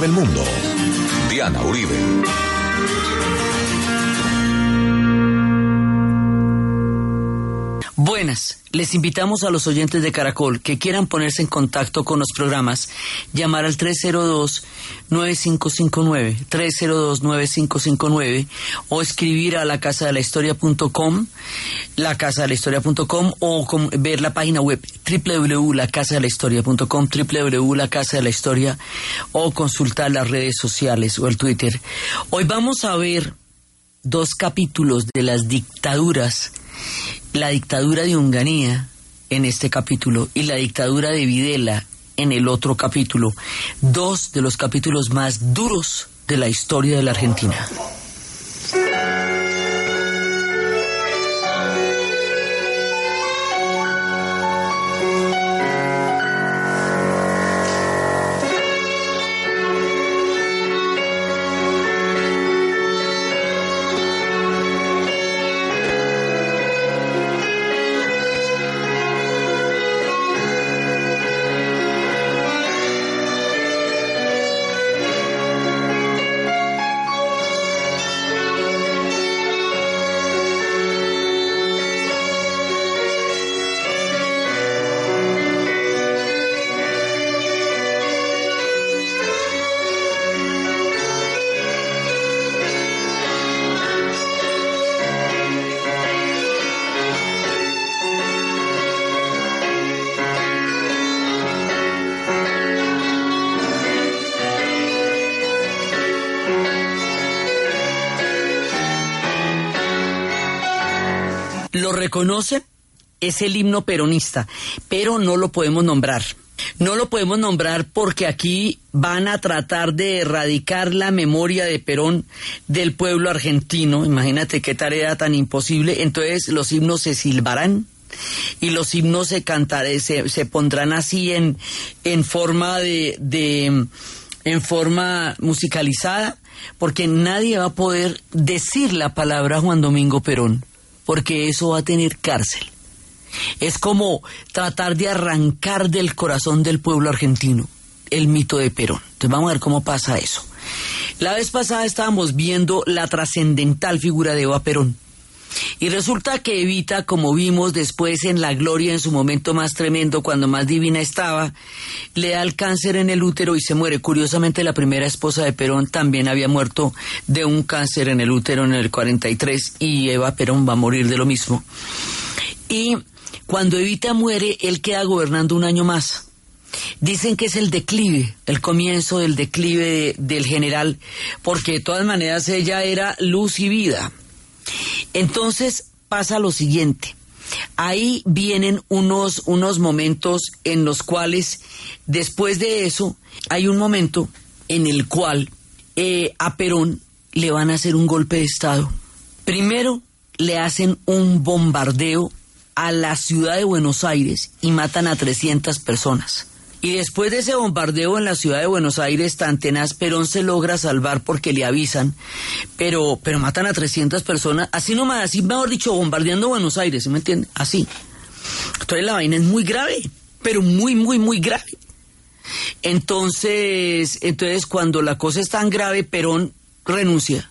del mundo. Diana Uribe. Buenas, les invitamos a los oyentes de Caracol que quieran ponerse en contacto con los programas, llamar al 302-9559, 302-9559 o escribir a la casa de la historia.com, la casa de la historia.com o ver la página web www.lacasadelahistoria.com, www.lacasadelahistoria o consultar las redes sociales o el Twitter. Hoy vamos a ver dos capítulos de las dictaduras la dictadura de Unganía en este capítulo y la dictadura de Videla en el otro capítulo, dos de los capítulos más duros de la historia de la Argentina. Lo reconoce, es el himno peronista, pero no lo podemos nombrar. No lo podemos nombrar porque aquí van a tratar de erradicar la memoria de Perón del pueblo argentino. Imagínate qué tarea tan imposible. Entonces los himnos se silbarán y los himnos se cantarán, se, se pondrán así en, en forma de, de en forma musicalizada, porque nadie va a poder decir la palabra Juan Domingo Perón porque eso va a tener cárcel. Es como tratar de arrancar del corazón del pueblo argentino el mito de Perón. Entonces vamos a ver cómo pasa eso. La vez pasada estábamos viendo la trascendental figura de Eva Perón. Y resulta que Evita, como vimos después en la gloria en su momento más tremendo, cuando más divina estaba, le da el cáncer en el útero y se muere. Curiosamente, la primera esposa de Perón también había muerto de un cáncer en el útero en el 43 y Eva Perón va a morir de lo mismo. Y cuando Evita muere, él queda gobernando un año más. Dicen que es el declive, el comienzo del declive del general, porque de todas maneras ella era luz y vida. Entonces pasa lo siguiente. Ahí vienen unos, unos momentos en los cuales, después de eso, hay un momento en el cual eh, a Perón le van a hacer un golpe de Estado. Primero le hacen un bombardeo a la ciudad de Buenos Aires y matan a 300 personas. Y después de ese bombardeo en la ciudad de Buenos Aires tan tenaz, Perón se logra salvar porque le avisan, pero, pero matan a 300 personas, así nomás, así mejor dicho, bombardeando Buenos Aires, ¿sí me entiende? Así. Entonces la vaina es muy grave, pero muy, muy, muy grave. Entonces, entonces cuando la cosa es tan grave, Perón renuncia.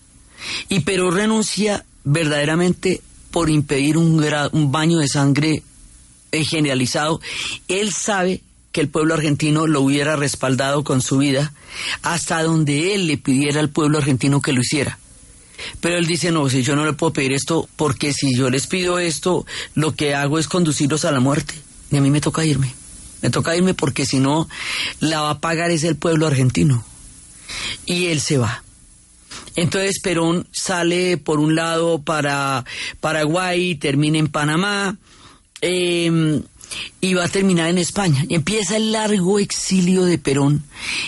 Y Perón renuncia verdaderamente por impedir un, un baño de sangre eh, generalizado. Él sabe que el pueblo argentino lo hubiera respaldado con su vida hasta donde él le pidiera al pueblo argentino que lo hiciera. Pero él dice, no, si yo no le puedo pedir esto, porque si yo les pido esto, lo que hago es conducirlos a la muerte. Y a mí me toca irme. Me toca irme porque si no, la va a pagar es el pueblo argentino. Y él se va. Entonces Perón sale por un lado para Paraguay, termina en Panamá. Eh, y va a terminar en España. Y empieza el largo exilio de Perón.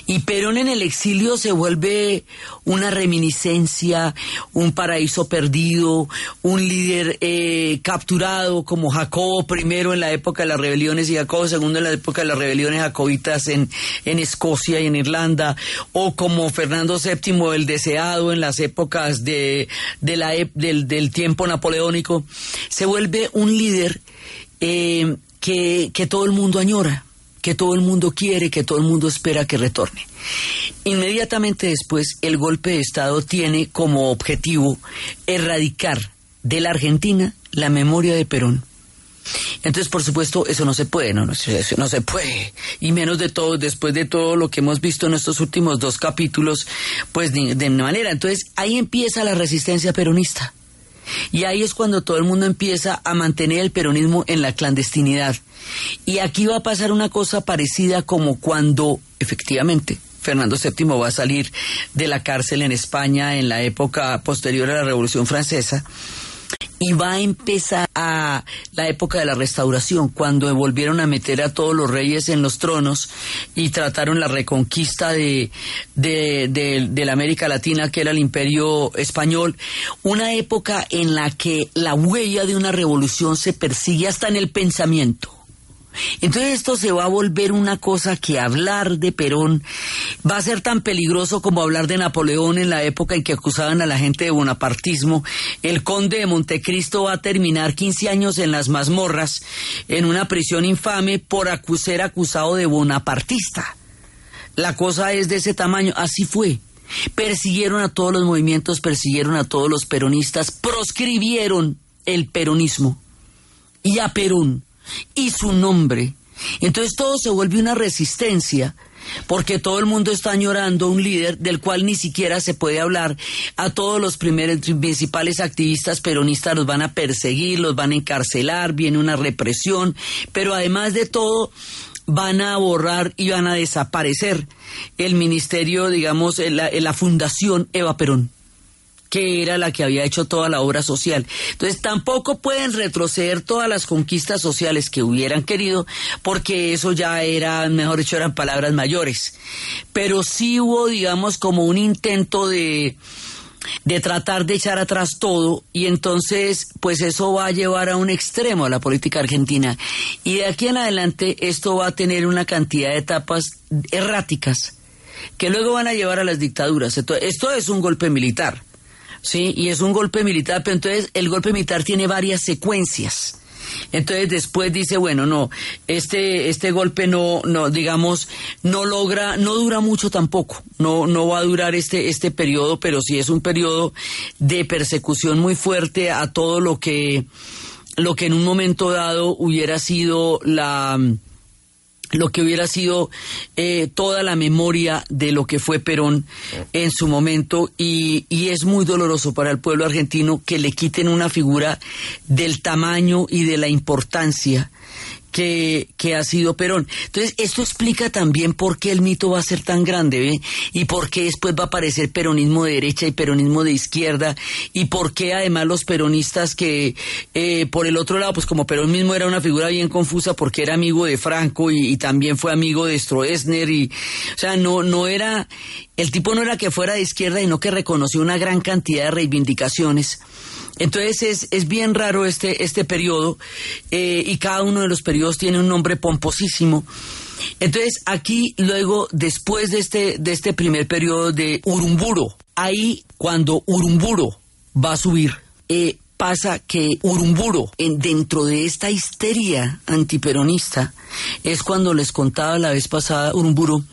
Y Perón en el exilio se vuelve una reminiscencia, un paraíso perdido, un líder eh, capturado como Jacobo I en la época de las rebeliones y Jacobo II en la época de las rebeliones jacobitas en, en Escocia y en Irlanda, o como Fernando VII el deseado en las épocas de, de la, del, del tiempo napoleónico. Se vuelve un líder eh, que, todo el mundo añora, que todo el mundo quiere, que todo el mundo espera que retorne. Inmediatamente después, el golpe de Estado tiene como objetivo erradicar de la Argentina la memoria de Perón. Entonces, por supuesto, eso no se puede, no, no, se puede. Y menos de todo, después de todo lo que hemos visto en estos últimos dos capítulos, pues de, de manera. Entonces, ahí empieza la resistencia peronista. Y ahí es cuando todo el mundo empieza a mantener el peronismo en la clandestinidad. Y aquí va a pasar una cosa parecida como cuando, efectivamente, Fernando VII va a salir de la cárcel en España en la época posterior a la Revolución Francesa y va a empezar a la época de la restauración, cuando volvieron a meter a todos los reyes en los tronos y trataron la reconquista de, de, de, la América Latina, que era el imperio español, una época en la que la huella de una revolución se persigue hasta en el pensamiento. Entonces esto se va a volver una cosa que hablar de Perón va a ser tan peligroso como hablar de Napoleón en la época en que acusaban a la gente de bonapartismo. El conde de Montecristo va a terminar 15 años en las mazmorras en una prisión infame por ser acusado de bonapartista. La cosa es de ese tamaño, así fue. Persiguieron a todos los movimientos, persiguieron a todos los peronistas, proscribieron el peronismo y a Perón y su nombre. Entonces todo se vuelve una resistencia porque todo el mundo está añorando un líder del cual ni siquiera se puede hablar. A todos los primeros principales activistas peronistas los van a perseguir, los van a encarcelar, viene una represión, pero además de todo van a borrar y van a desaparecer el ministerio, digamos, la, la fundación Eva Perón que era la que había hecho toda la obra social. Entonces tampoco pueden retroceder todas las conquistas sociales que hubieran querido, porque eso ya era, mejor dicho, eran palabras mayores. Pero sí hubo, digamos, como un intento de de tratar de echar atrás todo y entonces pues eso va a llevar a un extremo a la política argentina y de aquí en adelante esto va a tener una cantidad de etapas erráticas que luego van a llevar a las dictaduras. esto es un golpe militar. Sí, y es un golpe militar, pero entonces el golpe militar tiene varias secuencias. Entonces después dice, bueno, no, este, este golpe no, no, digamos, no logra, no dura mucho tampoco, no, no va a durar este, este periodo, pero sí es un periodo de persecución muy fuerte a todo lo que, lo que en un momento dado hubiera sido la, lo que hubiera sido eh, toda la memoria de lo que fue Perón en su momento. Y, y, es muy doloroso para el pueblo argentino que le quiten una figura del tamaño y de la importancia que, que ha sido Perón. Entonces, esto explica también por qué el mito va a ser tan grande, ¿ve? Y por qué después va a aparecer peronismo de derecha y peronismo de izquierda, y por qué además los peronistas que, eh, por el otro lado, pues como Perón mismo era una figura bien confusa porque era amigo de Franco y, y también fue amigo de Stroessner, y, o sea, no, no era, el tipo no era que fuera de izquierda, sino que reconoció una gran cantidad de reivindicaciones. Entonces es, es bien raro este, este periodo eh, y cada uno de los periodos tiene un nombre pomposísimo. Entonces aquí luego, después de este, de este primer periodo de Urumburo, ahí cuando Urumburo va a subir, eh, pasa que Urumburo, en, dentro de esta histeria antiperonista, es cuando les contaba la vez pasada Urumburo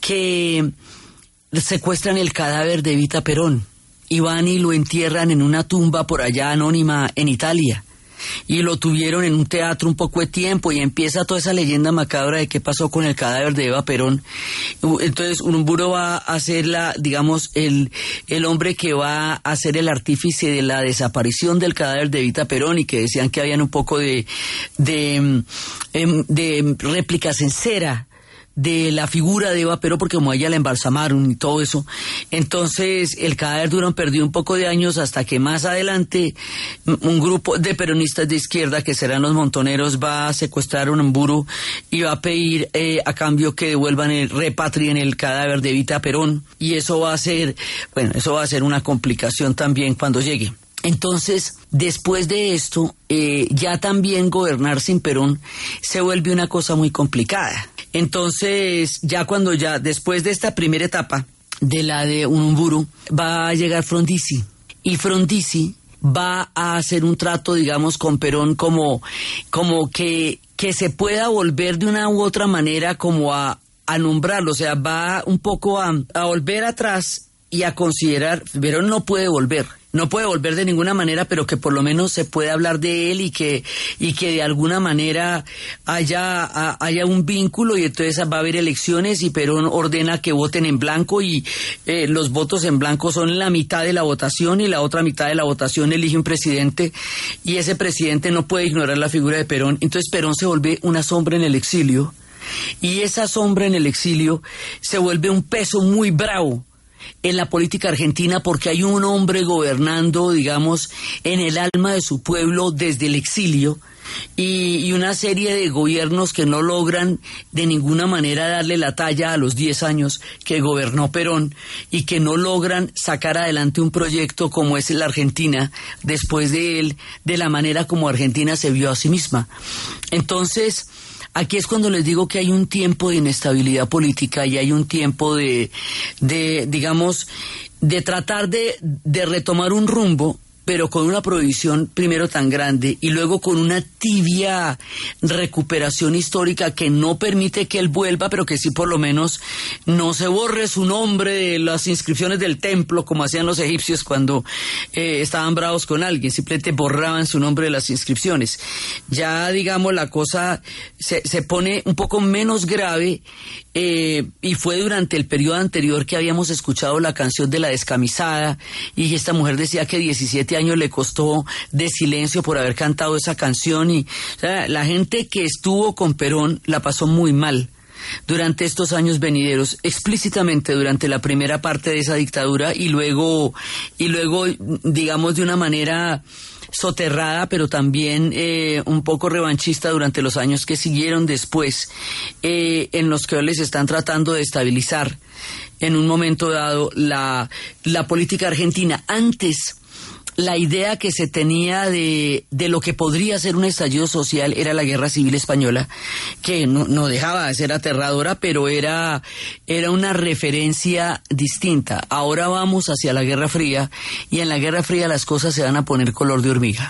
que secuestran el cadáver de Evita Perón y van y lo entierran en una tumba por allá anónima en Italia. Y lo tuvieron en un teatro un poco de tiempo y empieza toda esa leyenda macabra de qué pasó con el cadáver de Eva Perón. Entonces Urumburo va a ser la, digamos, el, el hombre que va a ser el artífice de la desaparición del cadáver de Evita Perón y que decían que habían un poco de, de, em, de réplicas en cera de la figura de Eva Perón, porque como ella la embalsamaron y todo eso, entonces el cadáver Durán perdió un poco de años hasta que más adelante un grupo de peronistas de izquierda, que serán los montoneros, va a secuestrar un emburo y va a pedir eh, a cambio que devuelvan el, repatrien el cadáver de Evita Perón, y eso va a ser, bueno, eso va a ser una complicación también cuando llegue. Entonces, después de esto, eh, ya también gobernar sin Perón se vuelve una cosa muy complicada. Entonces, ya cuando ya, después de esta primera etapa de la de Unumburu, va a llegar Frondizi. Y Frondizi va a hacer un trato, digamos, con Perón como, como que que se pueda volver de una u otra manera como a, a nombrarlo, o sea, va un poco a, a volver atrás y a considerar, pero no puede volver no puede volver de ninguna manera, pero que por lo menos se pueda hablar de él y que, y que de alguna manera haya, haya un vínculo y entonces va a haber elecciones y Perón ordena que voten en blanco y eh, los votos en blanco son la mitad de la votación y la otra mitad de la votación elige un presidente y ese presidente no puede ignorar la figura de Perón. Entonces Perón se vuelve una sombra en el exilio y esa sombra en el exilio se vuelve un peso muy bravo en la política argentina porque hay un hombre gobernando, digamos, en el alma de su pueblo desde el exilio y, una serie de gobiernos que no logran de ninguna manera darle la talla a los 10 años que gobernó Perón y que no logran sacar adelante un proyecto como es la Argentina después de él, de la manera como Argentina se vio a sí misma. Entonces, Aquí es cuando les digo que hay un tiempo de inestabilidad política y hay un tiempo de, de digamos, de tratar de, de retomar un rumbo pero con una prohibición primero tan grande y luego con una tibia recuperación histórica que no permite que él vuelva, pero que sí por lo menos no se borre su nombre de las inscripciones del templo como hacían los egipcios cuando eh, estaban bravos con alguien, simplemente borraban su nombre de las inscripciones. Ya digamos la cosa se, se pone un poco menos grave eh, y fue durante el periodo anterior que habíamos escuchado la canción de la descamisada y esta mujer decía que 17 años le costó de silencio por haber cantado esa canción y la gente que estuvo con Perón la pasó muy mal durante estos años venideros, explícitamente durante la primera parte de esa dictadura y luego, y luego, digamos, de una manera soterrada, pero también eh, un poco revanchista durante los años que siguieron después, eh, en los que les están tratando de estabilizar en un momento dado la, la política argentina. Antes, la idea que se tenía de, de, lo que podría ser un estallido social era la guerra civil española, que no, no, dejaba de ser aterradora, pero era, era una referencia distinta. Ahora vamos hacia la Guerra Fría y en la Guerra Fría las cosas se van a poner color de hormiga.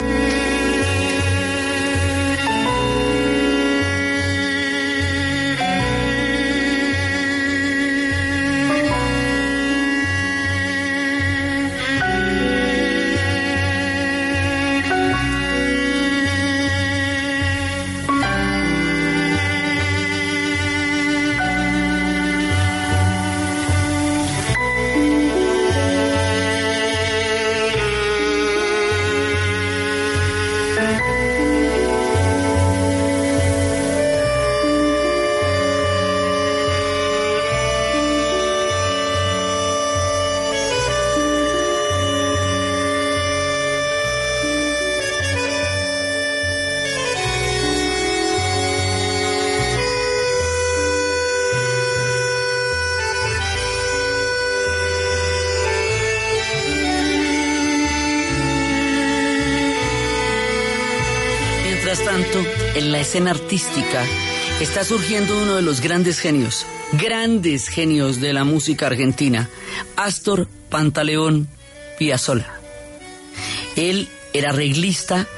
Artística está surgiendo uno de los grandes genios, grandes genios de la música argentina, Astor Pantaleón Piazzolla. Él era arreglista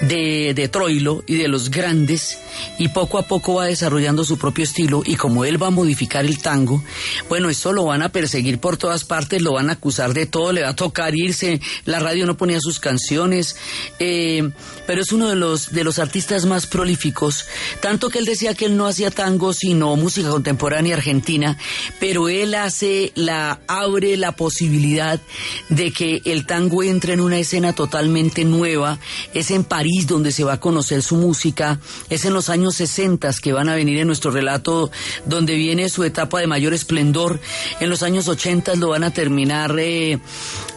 de, de Troilo y de los grandes y poco a poco va desarrollando su propio estilo y como él va a modificar el tango, bueno, esto lo van a perseguir por todas partes, lo van a acusar de todo, le va a tocar irse, la radio no ponía sus canciones, eh, pero es uno de los, de los artistas más prolíficos, tanto que él decía que él no hacía tango sino música contemporánea argentina, pero él hace la, abre la posibilidad de que el tango entre en una escena totalmente nueva, es en París donde se va a conocer su música, es en los años 60 que van a venir en nuestro relato, donde viene su etapa de mayor esplendor. En los años 80 lo van a terminar eh,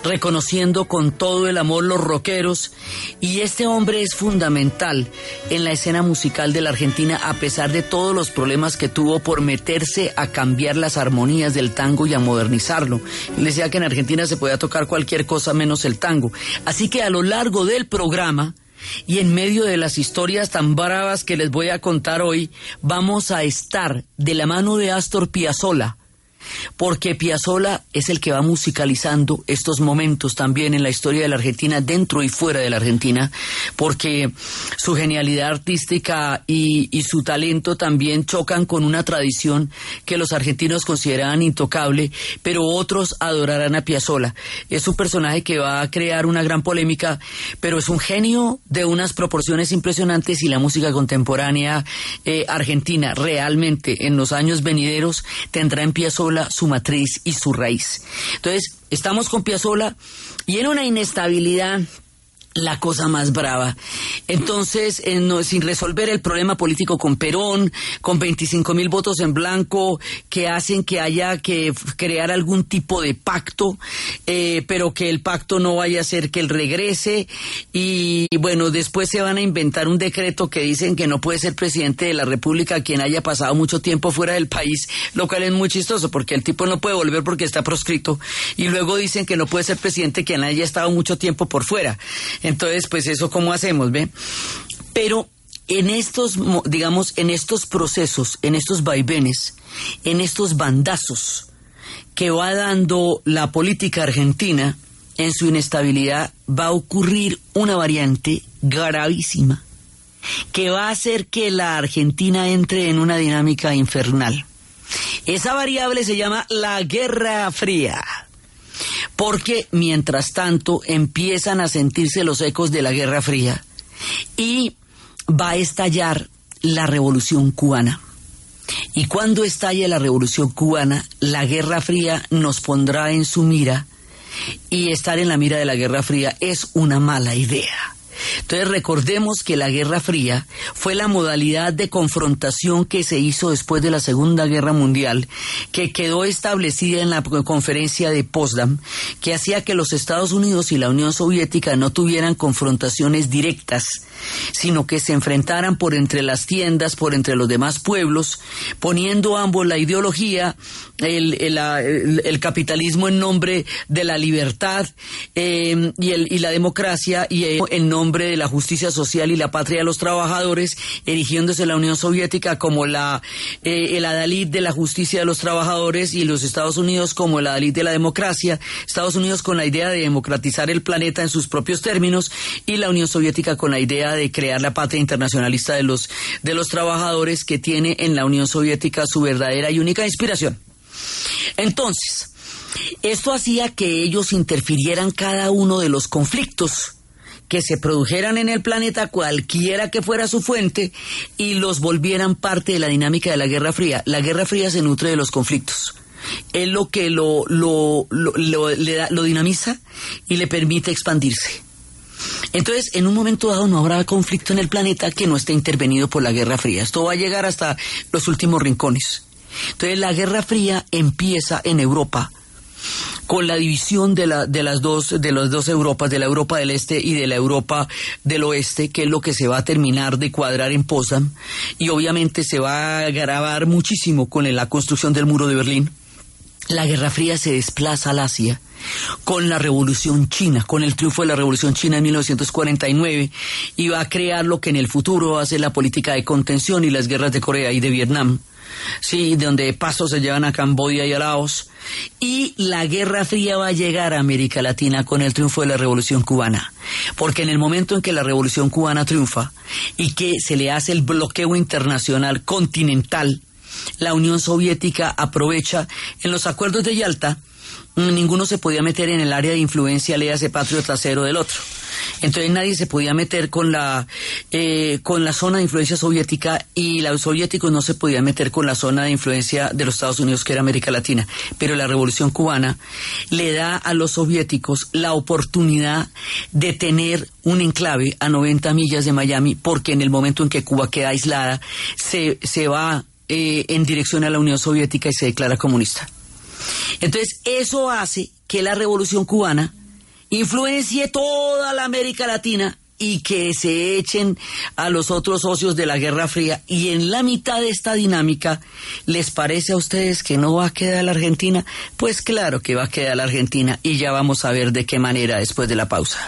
reconociendo con todo el amor los rockeros. Y este hombre es fundamental en la escena musical de la Argentina, a pesar de todos los problemas que tuvo por meterse a cambiar las armonías del tango y a modernizarlo. Él decía que en Argentina se podía tocar cualquier cosa menos el tango. Así que a lo largo del programa, y en medio de las historias tan bravas que les voy a contar hoy, vamos a estar de la mano de Astor Piazzolla, porque Piazzolla es el que va musicalizando estos momentos también en la historia de la Argentina, dentro y fuera de la Argentina, porque su genialidad artística y, su talento también chocan con una tradición que los argentinos consideraban intocable, pero otros adorarán a Piazzolla. Es un personaje que va a crear una gran polémica, pero es un genio de unas proporciones impresionantes y la música contemporánea eh, argentina realmente en los años venideros tendrá en Piazzolla su matriz y su raíz. Entonces, estamos con Piazzolla y en una inestabilidad la cosa más brava. Entonces, sin resolver el problema político con Perón, con 25 mil votos en blanco, que hacen que haya que crear algún tipo de pacto, eh, pero que el pacto no vaya a ser que él regrese. Y, bueno, después se van a inventar un decreto que dicen que no puede ser presidente de la República quien haya pasado mucho tiempo fuera del país, lo cual es muy chistoso porque el tipo no puede volver porque está proscrito. Y luego dicen que no puede ser presidente quien haya estado mucho tiempo por fuera. Entonces, pues eso cómo hacemos, ¿ve? Pero en estos, digamos, en estos procesos, en estos vaivenes, en estos bandazos que va dando la política argentina en su inestabilidad, va a ocurrir una variante gravísima que va a hacer que la Argentina entre en una dinámica infernal. Esa variable se llama la Guerra Fría porque mientras tanto empiezan a sentirse los ecos de la Guerra Fría y va a estallar la Revolución cubana. Y cuando estalle la Revolución cubana, la Guerra Fría nos pondrá en su mira y estar en la mira de la Guerra Fría es una mala idea. Entonces recordemos que la Guerra Fría fue la modalidad de confrontación que se hizo después de la Segunda Guerra Mundial, que quedó establecida en la conferencia de Potsdam, que hacía que los Estados Unidos y la Unión Soviética no tuvieran confrontaciones directas, sino que se enfrentaran por entre las tiendas, por entre los demás pueblos, poniendo ambos la ideología, el, capitalismo en nombre de la libertad eh, y, y la democracia y en nombre de la justicia social y la patria de los trabajadores, erigiéndose la Unión Soviética como la, eh, el adalid de la justicia de los trabajadores y los Estados Unidos como el adalid de la democracia, Estados Unidos con la idea de democratizar el planeta en sus propios términos y la Unión Soviética con la idea de crear la patria internacionalista de los, de los trabajadores que tiene en la Unión Soviética su verdadera y única inspiración. Entonces, esto hacía que ellos interfirieran cada uno de los conflictos que se produjeran en el planeta cualquiera que fuera su fuente y los volvieran parte de la dinámica de la Guerra Fría. La Guerra Fría se nutre de los conflictos. Es lo que lo, lo, lo, dinamiza y le permite expandirse. Entonces, en un momento dado no habrá conflicto en el planeta que no esté intervenido por la Guerra Fría. Esto va a llegar hasta los últimos rincones. Entonces, la Guerra Fría empieza en Europa con la división de, la, de las dos de las dos Europas, de la Europa del Este y de la Europa del Oeste, que es lo que se va a terminar de cuadrar en Potsdam y obviamente se va a agravar muchísimo con la construcción del muro de Berlín. La Guerra Fría se desplaza al Asia con la Revolución China, con el triunfo de la Revolución China en 1949 y va a crear lo que en el futuro va a ser la política de contención y las guerras de Corea y de Vietnam sí, donde pasos se llevan a Camboya y a Laos. Y la Guerra Fría va a llegar a América Latina con el triunfo de la Revolución Cubana. Porque en el momento en que la Revolución Cubana triunfa y que se le hace el bloqueo internacional continental, la Unión Soviética aprovecha en los acuerdos de Yalta, ninguno se podía meter en el área de influencia, le hace patrio trasero del otro. Entonces nadie se podía meter con la, eh, con la zona de influencia soviética y los soviéticos no se podían meter con la zona de influencia de los Estados Unidos, que era América Latina. Pero la revolución cubana le da a los soviéticos la oportunidad de tener un enclave a 90 millas de Miami, porque en el momento en que Cuba queda aislada, se, se va eh, en dirección a la Unión Soviética y se declara comunista. Entonces, eso hace que la revolución cubana influencie toda la América Latina y que se echen a los otros socios de la Guerra Fría. Y en la mitad de esta dinámica, ¿les parece a ustedes que no va a quedar la Argentina? Pues claro que va a quedar la Argentina y ya vamos a ver de qué manera después de la pausa.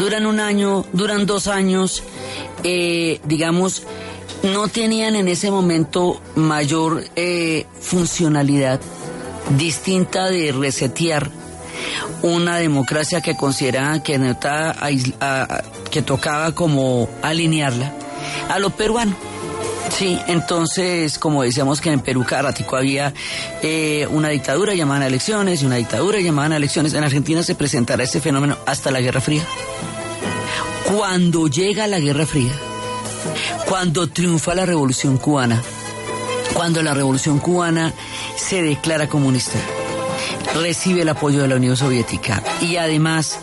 Duran un año, duran dos años, eh, digamos, no tenían en ese momento mayor eh, funcionalidad distinta de resetear una democracia que consideraban que, que tocaba como alinearla a lo peruano. Sí, entonces, como decíamos que en Perú cada había eh, una dictadura llamaban a elecciones y una dictadura llamaban a elecciones, en Argentina se presentará ese fenómeno hasta la Guerra Fría. Cuando llega la Guerra Fría, cuando triunfa la Revolución Cubana, cuando la Revolución Cubana se declara comunista, recibe el apoyo de la Unión Soviética y además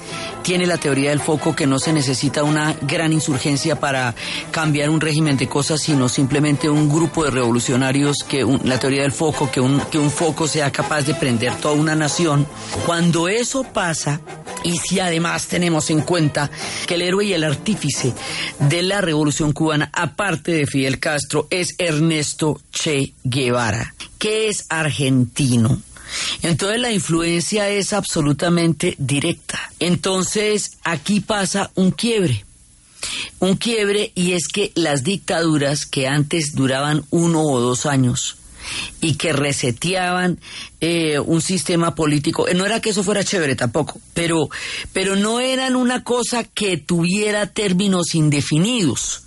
tiene la teoría del foco que no se necesita una gran insurgencia para cambiar un régimen de cosas, sino simplemente un grupo de revolucionarios que la teoría del foco, que un, que un foco sea capaz de prender toda una nación. Cuando eso pasa, y si además tenemos en cuenta que el héroe y el artífice de la revolución cubana, aparte de Fidel Castro, es Ernesto Che Guevara, que es argentino entonces la influencia es absolutamente directa. Entonces aquí pasa un quiebre. Un quiebre y es que las dictaduras que antes duraban uno o dos años y que reseteaban eh, un sistema político, eh, no era que eso fuera chévere tampoco, pero, pero no eran una cosa que tuviera términos indefinidos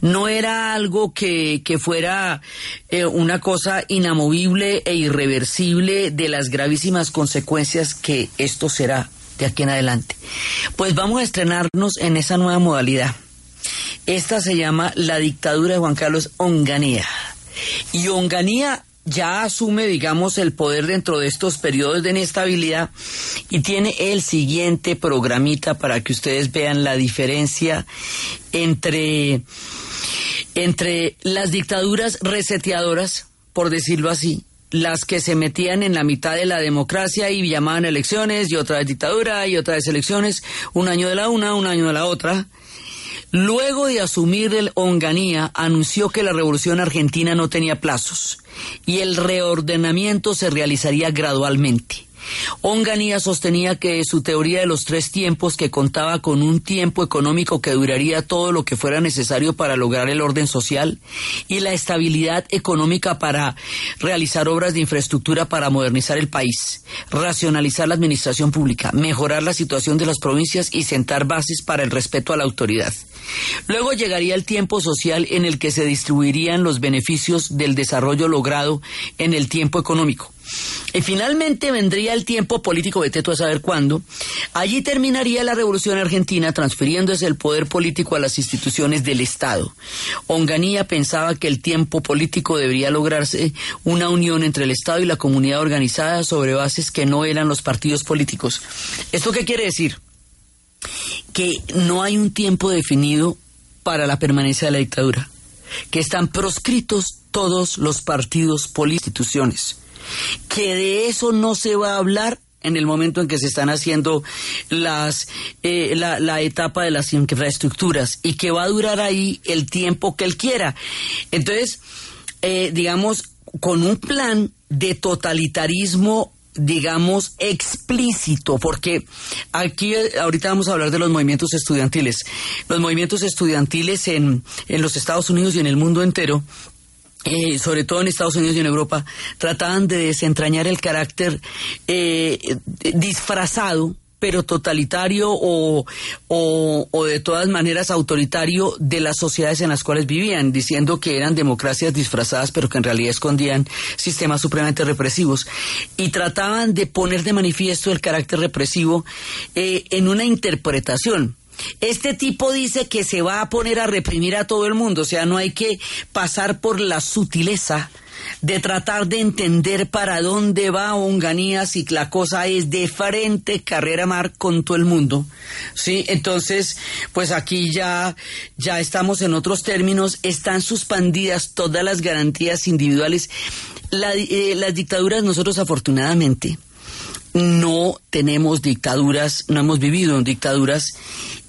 no era algo que, fuera eh, una cosa inamovible e irreversible de las gravísimas consecuencias que esto será de aquí en adelante. Pues vamos a estrenarnos en esa nueva modalidad. Esta se llama la dictadura de Juan Carlos Onganía. Y Onganía ya asume, digamos, el poder dentro de estos periodos de inestabilidad y tiene el siguiente programita para que ustedes vean la diferencia entre entre las dictaduras reseteadoras, por decirlo así, las que se metían en la mitad de la democracia y llamaban elecciones y otra vez dictadura y otra vez elecciones, un año de la una, un año de la otra. Luego de asumir el Onganía, anunció que la revolución argentina no tenía plazos y el reordenamiento se realizaría gradualmente. Onganía sostenía que su teoría de los tres tiempos, que contaba con un tiempo económico que duraría todo lo que fuera necesario para lograr el orden social y la estabilidad económica para realizar obras de infraestructura para modernizar el país, racionalizar la administración pública, mejorar la situación de las provincias y sentar bases para el respeto a la autoridad. Luego llegaría el tiempo social en el que se distribuirían los beneficios del desarrollo logrado en el tiempo económico. Y finalmente vendría el tiempo político, de Teto a saber cuándo. Allí terminaría la revolución argentina transfiriéndose el poder político a las instituciones del Estado. Onganía pensaba que el tiempo político debería lograrse una unión entre el Estado y la comunidad organizada sobre bases que no eran los partidos políticos. ¿Esto qué quiere decir? Que no hay un tiempo definido para la permanencia de la dictadura, que están proscritos todos los partidos políticos instituciones que de eso no se va a hablar en el momento en que se están haciendo las eh, la, etapa de las infraestructuras y que va a durar ahí el tiempo que él quiera. Entonces, eh, digamos, con un plan de totalitarismo digamos, explícito, porque aquí ahorita vamos a hablar de los movimientos estudiantiles. Los movimientos estudiantiles en, en los Estados Unidos y en el mundo entero eh, sobre todo en Estados Unidos y en Europa, trataban de desentrañar el carácter eh, disfrazado pero totalitario o, o, de todas maneras autoritario de las sociedades en las cuales vivían, diciendo que eran democracias disfrazadas, pero que en realidad escondían sistemas supremamente represivos. Y trataban de poner de manifiesto el carácter represivo eh, en una interpretación. Este tipo dice que se va a poner a reprimir a todo el mundo, o sea, no hay que pasar por la sutileza de tratar de entender para dónde va Onganía si la cosa es de frente carrera mar con todo el mundo. Sí, entonces, pues aquí ya ya estamos en otros términos, están suspendidas todas las garantías individuales. Eh, las dictaduras nosotros afortunadamente no tenemos dictaduras, no hemos vivido en dictaduras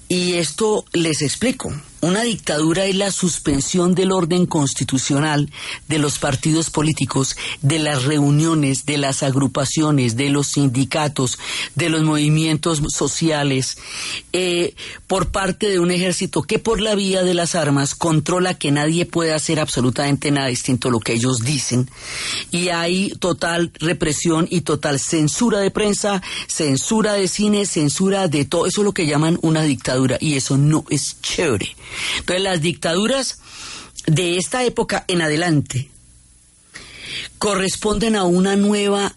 y esto les explico. Una dictadura es la suspensión del orden constitucional de los partidos políticos, de las reuniones, de las agrupaciones, de los sindicatos, de los movimientos sociales, eh, por parte de un ejército que por la vía de las armas controla que nadie puede hacer absolutamente nada distinto a lo que ellos dicen. Y hay total represión y total censura de prensa, censura de cine, censura de todo. Eso es lo que llaman una dictadura y eso no es chévere. Entonces las dictaduras de esta época en adelante corresponden a una nueva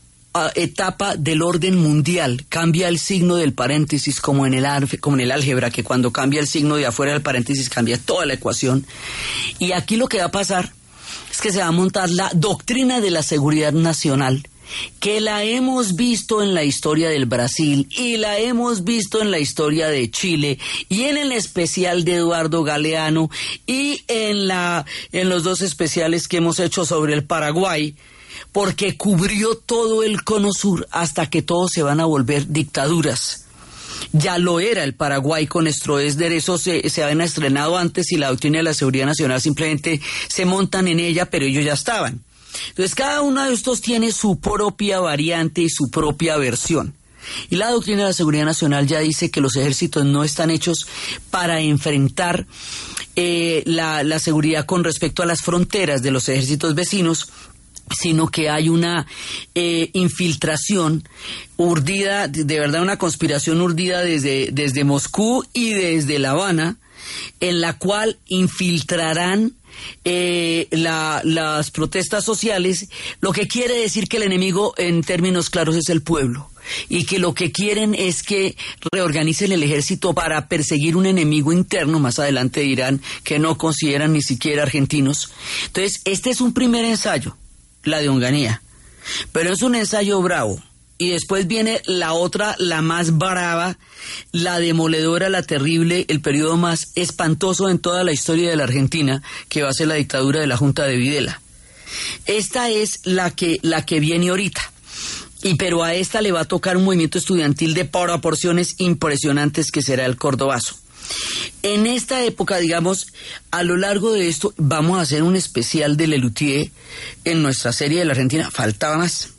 etapa del orden mundial. Cambia el signo del paréntesis como en, el, como en el álgebra, que cuando cambia el signo de afuera del paréntesis cambia toda la ecuación. Y aquí lo que va a pasar es que se va a montar la doctrina de la seguridad nacional que la hemos visto en la historia del Brasil y la hemos visto en la historia de Chile y en el especial de Eduardo Galeano y en la en los dos especiales que hemos hecho sobre el Paraguay porque cubrió todo el cono sur hasta que todos se van a volver dictaduras. Ya lo era el Paraguay con Estroesder, eso se, se habían estrenado antes y la doctrina de la seguridad nacional simplemente se montan en ella, pero ellos ya estaban. Entonces, cada uno de estos tiene su propia variante y su propia versión. Y la doctrina de la seguridad nacional ya dice que los ejércitos no están hechos para enfrentar eh, la, seguridad con respecto a las fronteras de los ejércitos vecinos, sino que hay una eh, infiltración urdida, de verdad una conspiración urdida desde, desde Moscú y desde La Habana, en la cual infiltrarán eh, las protestas sociales, lo que quiere decir que el enemigo en términos claros es el pueblo. Y que lo que quieren es que reorganicen el ejército para perseguir un enemigo interno, más adelante dirán que no consideran ni siquiera argentinos. Entonces, este es un primer ensayo, la de Onganía, pero es un ensayo bravo y después viene la otra, la más brava, la demoledora, la terrible, el periodo más espantoso en toda la historia de la Argentina, que va a ser la dictadura de la Junta de Videla. Esta es la que, la que viene ahorita. Y pero a esta le va a tocar un movimiento estudiantil de proporciones impresionantes que será el Cordobazo. En esta época, digamos, a lo largo de esto, vamos a hacer un especial de Lelutier en nuestra serie de la Argentina. Faltaba más.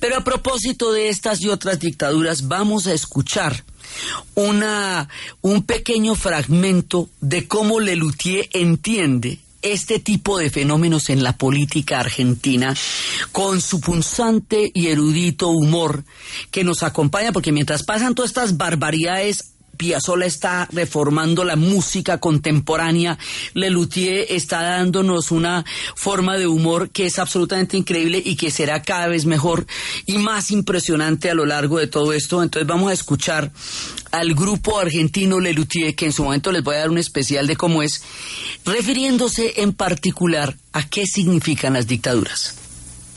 Pero a propósito de estas y otras dictaduras, vamos a escuchar una, un pequeño fragmento de cómo Lelutier entiende este tipo de fenómenos en la política argentina con su punzante y erudito humor que nos acompaña porque mientras pasan todas estas barbaridades Piazzolla está reformando la música contemporánea, Lelutier está dándonos una forma de humor que es absolutamente increíble y que será cada vez mejor y más impresionante a lo largo de todo esto. Entonces vamos a escuchar al grupo argentino Lelutier, que en su momento les voy a dar un especial de cómo es, refiriéndose en particular a qué significan las dictaduras.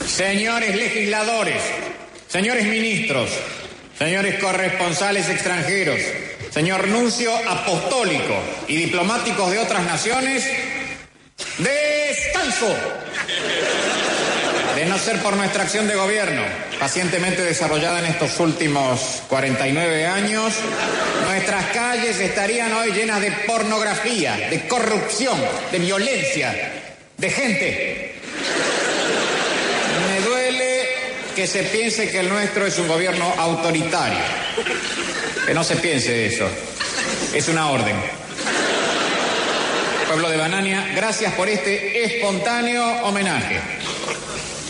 Señores legisladores, señores ministros, señores corresponsales extranjeros, señor nuncio apostólico y diplomáticos de otras naciones, descanso. De no ser por nuestra acción de gobierno, pacientemente desarrollada en estos últimos 49 años, nuestras calles estarían hoy llenas de pornografía, de corrupción, de violencia, de gente. Me duele que se piense que el nuestro es un gobierno autoritario. Que no se piense eso. Es una orden. Pueblo de Banania, gracias por este espontáneo homenaje.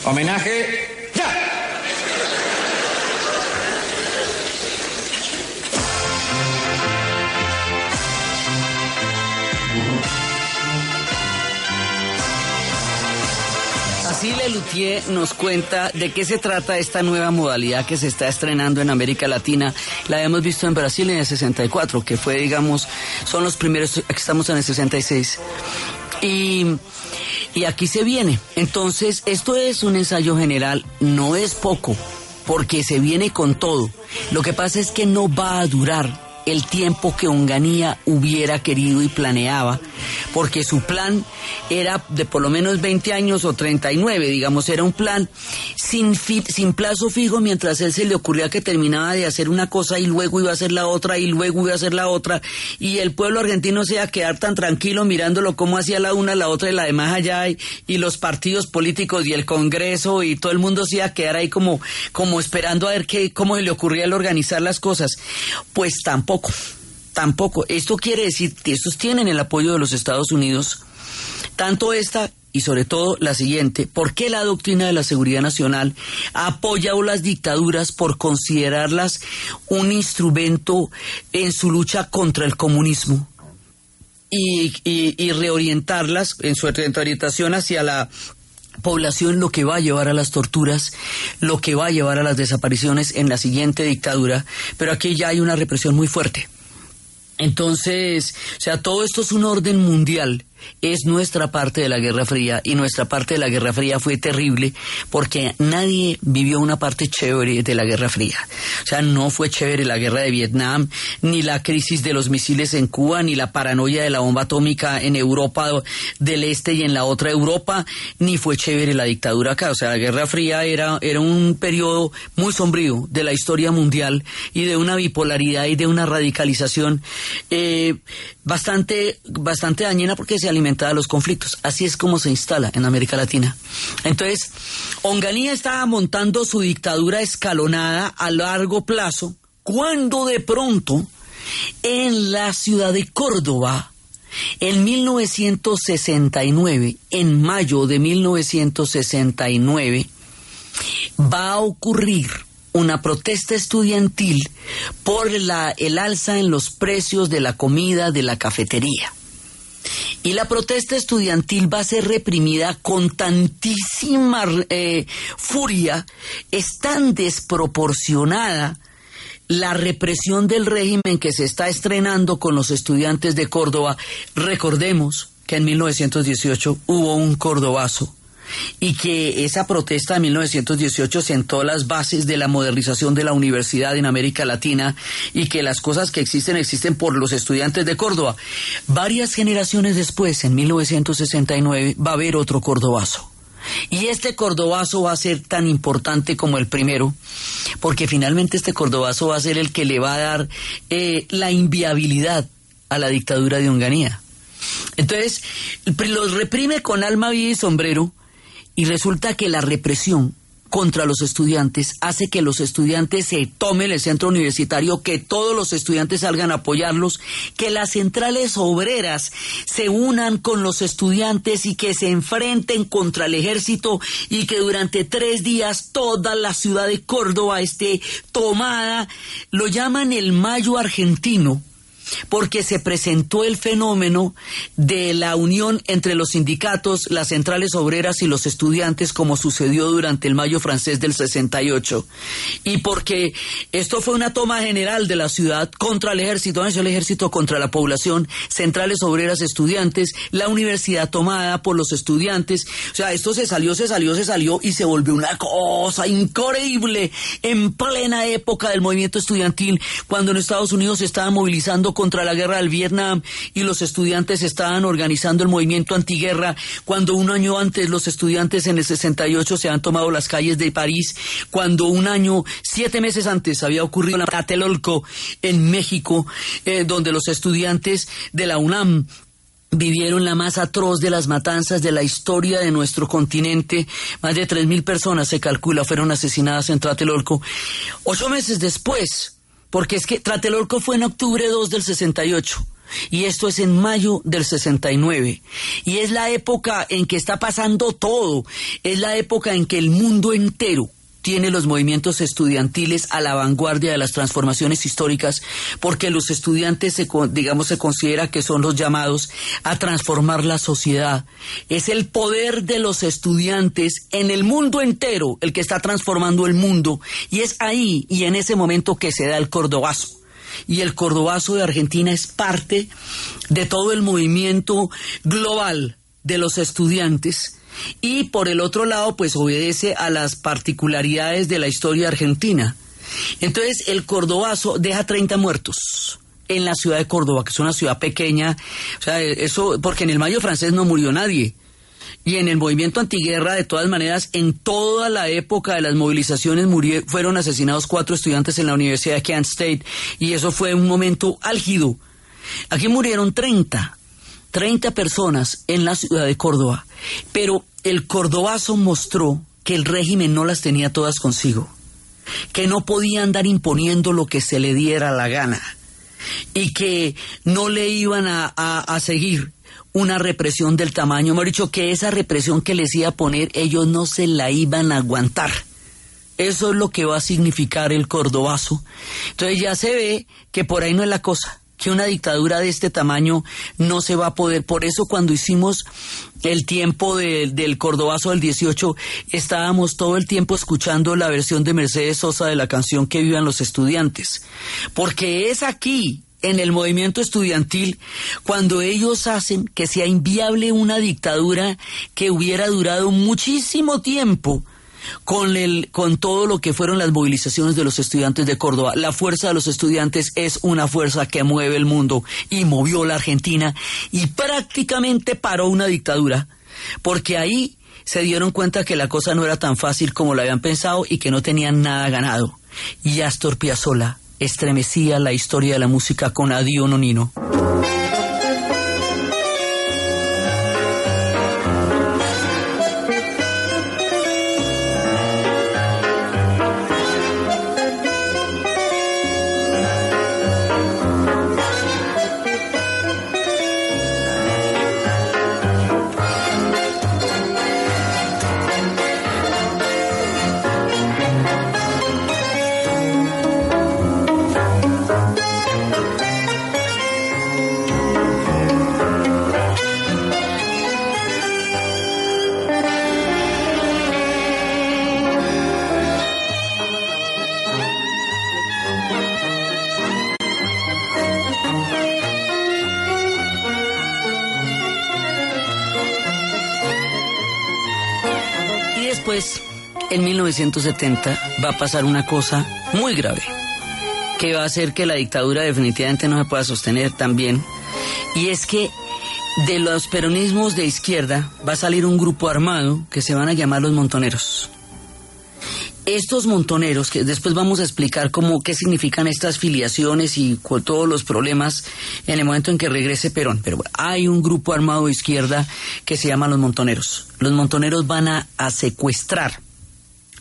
Homenaje ya. Así Lelutier nos cuenta de qué se trata esta nueva modalidad que se está estrenando en América Latina. La hemos visto en Brasil en el 64, que fue, digamos, son los primeros, aquí estamos en el 66. Y, y aquí se viene. Entonces, esto es un ensayo general, no es poco, porque se viene con todo. Lo que pasa es que no va a durar el tiempo que Onganía hubiera querido y planeaba, porque su plan era de por lo menos 20 años o 39, digamos, era un plan sin, sin plazo fijo mientras él se le ocurría que terminaba de hacer una cosa y luego iba a hacer la otra y luego iba a hacer la otra y el pueblo argentino se iba a quedar tan tranquilo mirándolo cómo hacía la una, la otra y la demás allá y, y los partidos políticos y el Congreso y todo el mundo se iba a quedar ahí como, como esperando a ver qué, cómo se le ocurría el organizar las cosas. Pues tampoco, tampoco. Esto quiere decir que estos tienen el apoyo de los Estados Unidos, tanto esta y sobre todo la siguiente, ¿por qué la doctrina de la seguridad nacional ha apoyado las dictaduras por considerarlas un instrumento en su lucha contra el comunismo? Y reorientarlas en su orientación hacia la población lo que va a llevar a las torturas, lo que va a llevar a las desapariciones en la siguiente dictadura, pero aquí ya hay una represión muy fuerte. Entonces, o sea, todo esto es un orden mundial es nuestra parte de la Guerra Fría y nuestra parte de la Guerra Fría fue terrible porque nadie vivió una parte chévere de la Guerra Fría. O sea, no fue chévere la guerra de Vietnam, ni la crisis de los misiles en Cuba, ni la paranoia de la bomba atómica en Europa del Este y en la otra Europa, ni fue chévere la dictadura acá. O sea, la Guerra Fría era, era un periodo muy sombrío de la historia mundial y de una bipolaridad y de una radicalización eh, bastante, bastante dañina porque se alimentada los conflictos. Así es como se instala en América Latina. Entonces, Onganía estaba montando su dictadura escalonada a largo plazo cuando de pronto en la ciudad de Córdoba, en 1969, en mayo de 1969, va a ocurrir una protesta estudiantil por la, el alza en los precios de la comida de la cafetería. Y la protesta estudiantil va a ser reprimida con tantísima eh, furia, es tan desproporcionada la represión del régimen que se está estrenando con los estudiantes de Córdoba. Recordemos que en 1918 hubo un cordobazo y que esa protesta de 1918 sentó las bases de la modernización de la universidad en América Latina y que las cosas que existen existen por los estudiantes de Córdoba. Varias generaciones después, en 1969, va a haber otro cordobazo. Y este cordobazo va a ser tan importante como el primero, porque finalmente este cordobazo va a ser el que le va a dar eh, la inviabilidad a la dictadura de Onganía. Entonces, los reprime con alma, vida y sombrero, y resulta que la represión contra los estudiantes hace que los estudiantes se tomen el centro universitario, que todos los estudiantes salgan a apoyarlos, que las centrales obreras se unan con los estudiantes y que se enfrenten contra el ejército y que durante tres días toda la ciudad de Córdoba esté tomada. Lo llaman el Mayo argentino porque se presentó el fenómeno de la unión entre los sindicatos, las centrales obreras y los estudiantes, como sucedió durante el Mayo francés del 68, y porque esto fue una toma general de la ciudad contra el ejército, el ejército contra la población, centrales obreras, estudiantes, la universidad tomada por los estudiantes, o sea, esto se salió, se salió, se salió y se volvió una cosa increíble en plena época del movimiento estudiantil, cuando en Estados Unidos se estaba movilizando contra la guerra del Vietnam y los estudiantes estaban organizando el movimiento antiguerra, cuando un año antes los estudiantes en el 68 se han tomado las calles de París, cuando un año, siete meses antes había ocurrido en Tlatelolco, en México, eh, donde los estudiantes de la UNAM vivieron la más atroz de las matanzas de la historia de nuestro continente. Más de 3.000 personas, se calcula, fueron asesinadas en Tlatelolco. Ocho meses después, porque es que Tlatelolco fue en octubre 2 del 68 y esto es en mayo del 69. Y es la época en que está pasando todo, es la época en que el mundo entero tiene los movimientos estudiantiles a la vanguardia de las transformaciones históricas, porque los estudiantes, se, digamos, se considera que son los llamados a transformar la sociedad. Es el poder de los estudiantes en el mundo entero el que está transformando el mundo, y es ahí y en ese momento que se da el cordobazo y el cordobazo de Argentina es parte de todo el movimiento global de los estudiantes y por el otro lado pues obedece a las particularidades de la historia argentina. Entonces el cordobazo deja 30 muertos en la ciudad de Córdoba, que es una ciudad pequeña, o sea, eso porque en el mayo francés no murió nadie. Y en el movimiento antiguerra, de todas maneras, en toda la época de las movilizaciones fueron asesinados cuatro estudiantes en la Universidad de Kent State y eso fue un momento álgido. Aquí murieron 30, 30 personas en la ciudad de Córdoba, pero el cordobazo mostró que el régimen no las tenía todas consigo, que no podía andar imponiendo lo que se le diera la gana y que no le iban a, a seguir una represión del tamaño, hemos dicho que esa represión que les iba a poner ellos no se la iban a aguantar. Eso es lo que va a significar el cordobazo. Entonces ya se ve que por ahí no es la cosa, que una dictadura de este tamaño no se va a poder. Por eso cuando hicimos el tiempo del cordobazo del 18, estábamos todo el tiempo escuchando la versión de Mercedes Sosa de la canción Que vivan los estudiantes. Porque es aquí, en el movimiento estudiantil cuando ellos hacen que sea inviable una dictadura que hubiera durado muchísimo tiempo con el con todo lo que fueron las movilizaciones de los estudiantes de Córdoba. La fuerza de los estudiantes es una fuerza que mueve el mundo y movió la Argentina y prácticamente paró una dictadura, porque ahí se dieron cuenta que la cosa no era tan fácil como lo habían pensado y que no tenían nada ganado. Y Astor Piazzolla estremecía la historia de la música con Adio Nonino. 1970 va a pasar una cosa muy grave, que va a hacer que la dictadura definitivamente no se pueda sostener también, y es que de los peronismos de izquierda va a salir un grupo armado que se van a llamar los montoneros. Estos montoneros, que después vamos a explicar cómo, qué significan estas filiaciones y todos los problemas en el momento en que regrese Perón. Pero hay un grupo armado de izquierda que se llama los montoneros. Los montoneros van a secuestrar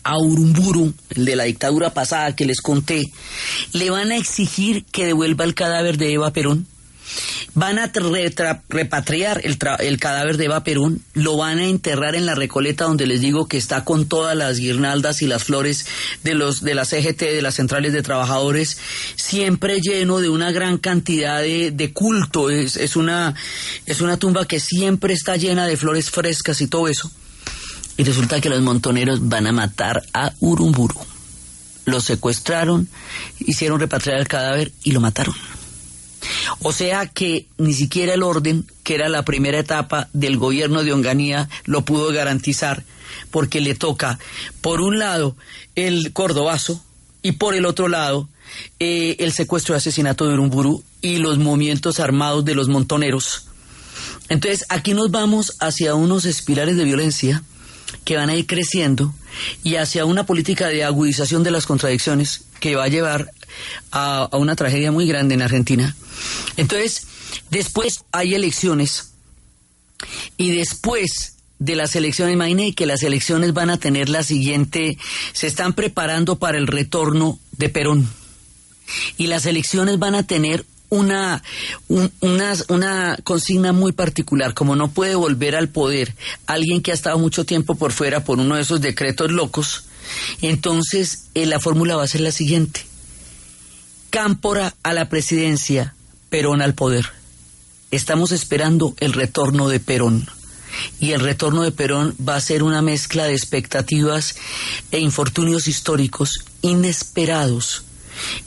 a Urumburu, el de la dictadura pasada que les conté, le van a exigir que devuelva el cadáver de Eva Perón. Van a repatriar el, el, cadáver de Eva Perón, lo van a enterrar en la Recoleta donde les digo que está con todas las guirnaldas y las flores de los de la CGT, de las centrales de trabajadores, siempre lleno de una gran cantidad de, de culto. Es, es, una, es una tumba que siempre está llena de flores frescas y todo eso. Y resulta que los montoneros van a matar a Urumburu. Lo secuestraron, hicieron repatriar el cadáver y lo mataron. O sea que ni siquiera el orden, que era la primera etapa del gobierno de Onganía, lo pudo garantizar, porque le toca, por un lado, el cordobazo y por el otro lado, eh, el secuestro y asesinato de Urumburu y los movimientos armados de los montoneros. Entonces, aquí nos vamos hacia unos espirales de violencia que van a ir creciendo y hacia una política de agudización de las contradicciones que va a llevar a, una tragedia muy grande en Argentina. Entonces, después hay elecciones Y después de las elecciones, imagínense que las elecciones van a tener la siguiente, se están preparando para el retorno de Perón. Y las elecciones van a tener una, una, una, consigna muy particular, como no puede volver al poder alguien que ha estado mucho tiempo por fuera por uno de esos decretos locos, entonces eh, la fórmula va a ser la siguiente. Cámpora a la presidencia, Perón al poder. Estamos esperando el retorno de Perón. Y el retorno de Perón va a ser una mezcla de expectativas e infortunios históricos inesperados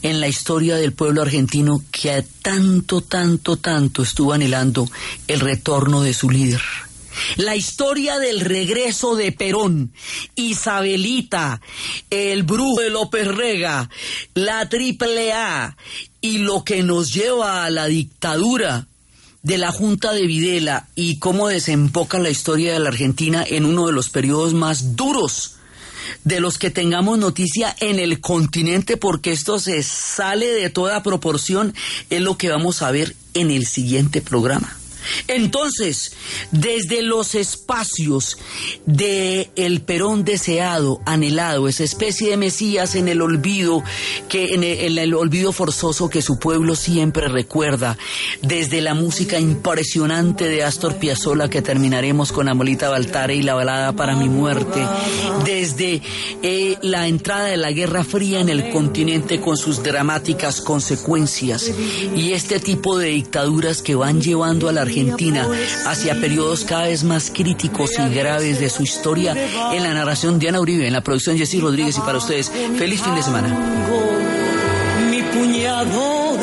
en la historia del pueblo argentino que tanto, tanto, tanto estuvo anhelando el retorno de su líder. La historia del regreso de Perón, Isabelita, el brujo de López Rega, la triple A y lo que nos lleva a la dictadura de la Junta de Videla y cómo desemboca la historia de la Argentina en uno de los periodos más duros de los que tengamos noticia en el continente, porque esto se sale de toda proporción, es lo que vamos a ver en el siguiente programa. Entonces, desde los espacios de el Perón deseado, anhelado, esa especie de Mesías en el olvido, que en el, olvido forzoso que su pueblo siempre recuerda, desde la música impresionante de Astor Piazzolla que terminaremos con Amolita Baltare y la balada para mi muerte, desde eh, la entrada de la Guerra Fría en el continente con sus dramáticas consecuencias y este tipo de dictaduras que van llevando a la Argentina hacia periodos cada vez más críticos y graves de su historia. En la narración Diana Uribe, en la producción Jessy Rodríguez y para ustedes, feliz fin de semana. Mi puñado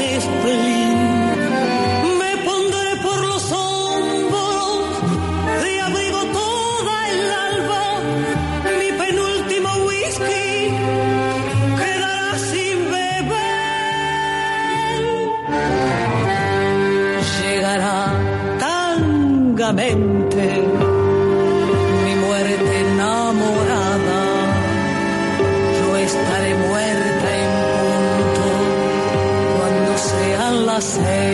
eternamente mi muerte enamorada. Yo estaré muerta en punto cuando sean las seis.